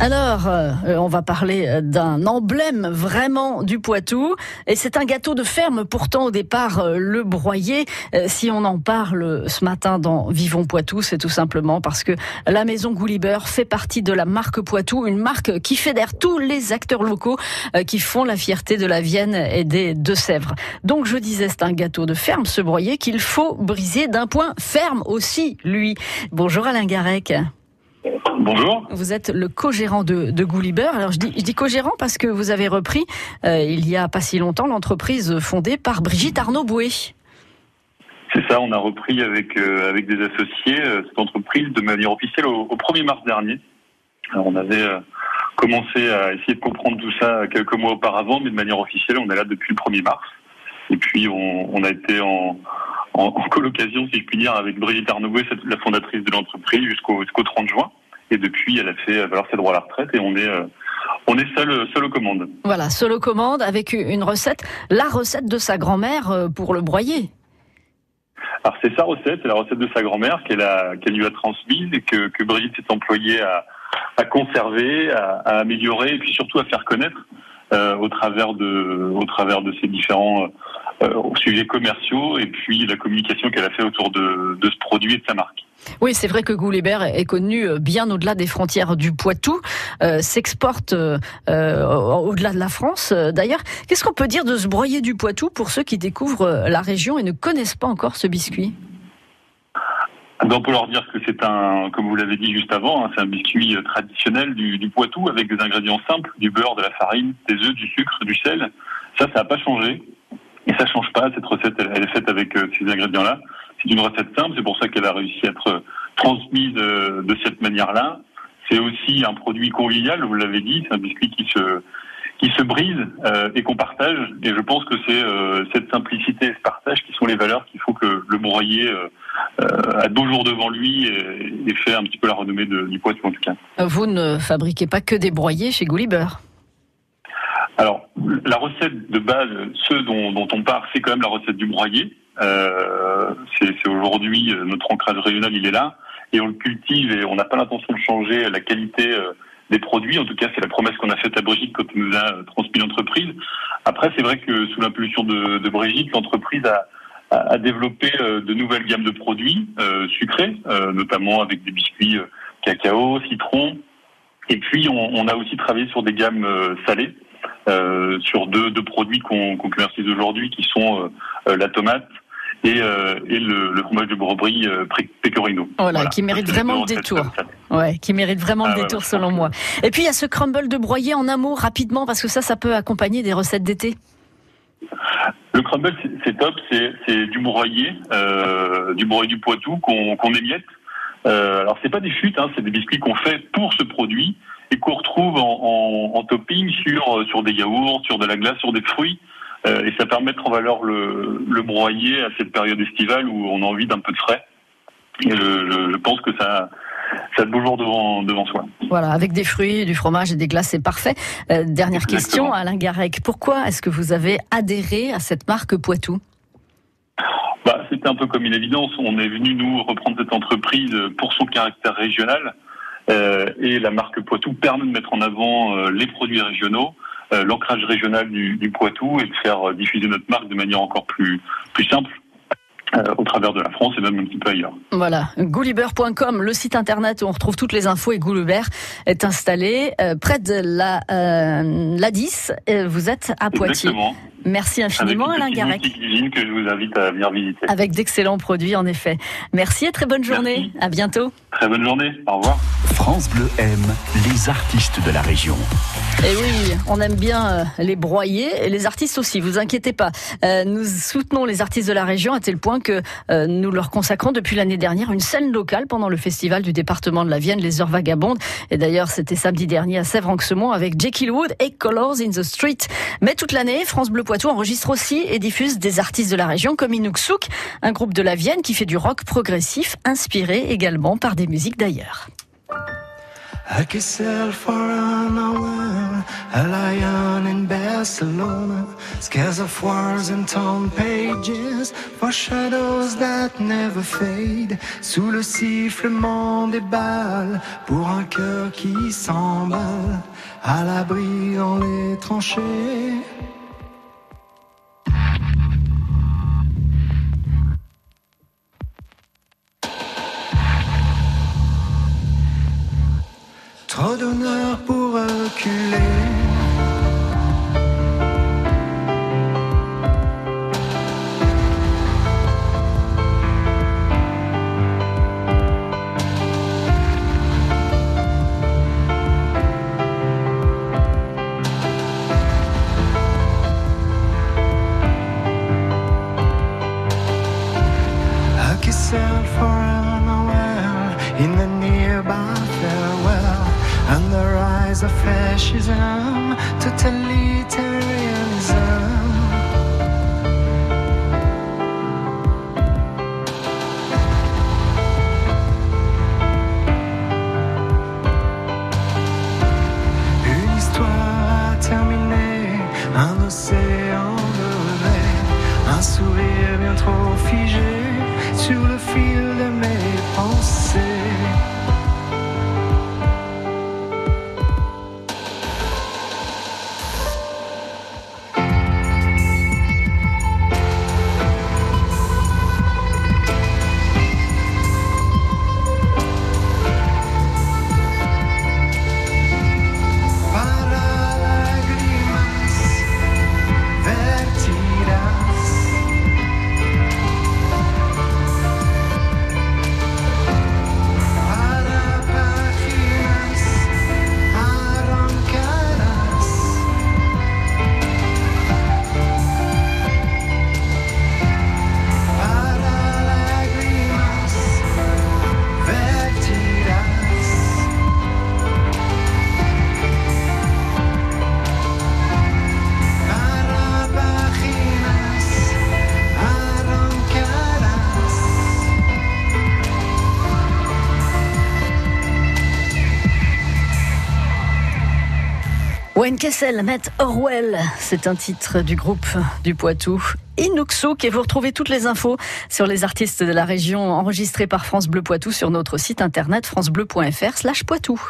Alors, euh, on va parler euh, d'un emblème vraiment du Poitou. Et c'est un gâteau de ferme, pourtant au départ euh, le broyer. si on en parle ce matin dans Vivons Poitou, c'est tout simplement parce que la maison Goulibeur fait partie de la marque Poitou, une marque qui fédère tous les acteurs locaux qui font la fierté de la Vienne et des Deux-Sèvres. Donc je disais, c'est un gâteau de ferme, ce broyer, qu'il faut briser d'un point ferme aussi, lui. Bonjour Alain Garec. Bonjour. Vous êtes le co-gérant de, de. Alors je dis, je dis co-gérant parce que vous avez repris euh, il y a pas si longtemps l'entreprise fondée par Brigitte Arnaud-Boué. C'est ça, on a repris avec, euh, avec des associés euh, cette entreprise de manière officielle au, 1er mars dernier. Alors, on avait commencé à essayer de comprendre tout ça quelques mois auparavant, mais de manière officielle, on est là depuis le 1er mars. Et puis on, on a été en, en, en colocation, si je puis dire, avec Brigitte Arnaud-Boué, la fondatrice de l'entreprise, jusqu'au jusqu'au 30 juin. Et depuis, elle a fait valoir ses droits à la retraite et on est, euh, on est seul, seul aux commandes. Voilà, seul aux commandes avec une recette, la recette de sa grand-mère euh, pour le broyer. Alors c'est sa recette, c'est la recette de sa grand-mère qu'elle a, qu'elle lui a transmise et que, que Brigitte s'est employée à, à conserver, à, à, améliorer et puis surtout à faire connaître euh, au travers de, au travers de ces différents euh, sujets commerciaux et puis la communication qu'elle a fait autour de, de ce produit et de sa marque. Oui, c'est vrai que Goulébert est connu euh, bien au-delà des frontières du Poitou, euh, s'exporte euh, au-delà de la France. D'ailleurs, qu'est-ce qu'on peut dire de ce broyer du Poitou pour ceux qui découvrent la région et ne connaissent pas encore ce biscuit? On peut leur dire que c'est un, comme vous l'avez dit juste avant, hein, c'est un biscuit traditionnel du, du, Poitou avec des ingrédients simples, du beurre, de la farine, des œufs, du sucre, du sel. Ça, ça n'a pas changé. Ça change pas. Cette recette, elle, est faite avec ces ingrédients-là. C'est une recette simple, c'est pour ça qu'elle a réussi à être transmise de, de cette manière-là. C'est aussi un produit convivial, vous l'avez dit, c'est un biscuit qui se qui se brise euh, et qu'on partage. Et je pense que c'est euh, cette simplicité et ce partage qui sont les valeurs qu'il faut que le broyer euh, euh a deux jours devant lui et, et, fait un petit peu la renommée de, du Poitou en tout cas. Vous ne fabriquez pas que des broyers chez Goulibeur Alors, la recette de base, ce dont, dont on part, c'est quand même la recette du broyer. Euh, c'est aujourd'hui euh, notre ancrage régional, il est là, et on le cultive et on n'a pas l'intention de changer la qualité euh, des produits. En tout cas, c'est la promesse qu'on a faite à Brigitte quand on nous a transmis l'entreprise. Après, c'est vrai que sous l'impulsion de, de Brigitte, l'entreprise a, a, développé de nouvelles gammes de produits euh, sucrés, euh, notamment avec des biscuits cacao, citron. Et puis, on, on, a aussi travaillé sur des gammes salées, sur deux, deux produits qu'on qu commercialise aujourd'hui, qui sont la tomate et, euh, et le, le, fromage de Brebis euh, Pecorino. Voilà, voilà, qui mérite vraiment le détour. Ouais, qui mérite vraiment ah, le détour selon moi. Et puis il y a ce crumble de broyer en un mot rapidement parce que ça, ça peut accompagner des recettes d'été. Le crumble, c'est top, c'est du broyer, euh, du broyer du Poitou qu'on qu émiette. Euh, alors c'est pas des chutes, hein, c'est des biscuits qu'on fait pour ce produit et qu'on retrouve en, topping sur sur des yaourts, sur de la glace, sur des fruits. Euh, et ça permet de mettre en valeur le, le broyer à cette période estivale où on a envie d'un peu de frais. Et je, je, je pense que ça, ça a de beaux jours devant, devant soi. Voilà, avec des fruits, du fromage et des glaces, c'est parfait. Euh, dernière Exactement. question, Alain Garec. Pourquoi est-ce que vous avez adhéré à cette marque Poitou? Bah, C'était un peu comme une évidence. On est venu, nous, reprendre cette entreprise pour son caractère régional. Euh, et la marque Poitou permet de mettre en avant euh, les produits régionaux euh, l'ancrage régional du, du, Poitou et de faire diffuser notre marque de manière encore plus, plus simple. Euh, au travers de la France et même un petit peu ailleurs. Voilà, goulibert.com, le site internet où on retrouve toutes les infos et Goulibert est installé euh, près de la euh, la 10. vous êtes à Poitiers. Exactement. Merci infiniment Alain Garec. que je vous invite à venir visiter. Avec d'excellents produits en effet. Merci et très bonne journée. Merci. À bientôt. Très bonne journée. Au revoir. France Bleu aime les artistes de la région. Et oui, on aime bien euh, les broyer et les artistes aussi, vous inquiétez pas. Euh, nous soutenons les artistes de la région à tel point que euh, nous leur consacrons depuis l'année dernière une scène locale pendant le festival du département de la Vienne, les Heures Vagabondes. Et d'ailleurs, c'était samedi dernier à Sèvres-en-Xemont avec Jekyll Wood et Colors in the Street. Mais toute l'année, France Bleu Poitou enregistre aussi et diffuse des artistes de la région comme Inouk Souk, un groupe de la Vienne qui fait du rock progressif inspiré également par des musiques d'ailleurs. Trop d'honneur pour reculer. Sell for hour in the rise of fascism, totalitarianism. Une histoire à terminer, un océan de un sourire bien trop figé sur le fil de mes pensées. Wayne Kessel, Matt Orwell, c'est un titre du groupe du Poitou. Inuksuk et vous retrouvez toutes les infos sur les artistes de la région enregistrés par France Bleu Poitou sur notre site internet francebleu.fr slash Poitou.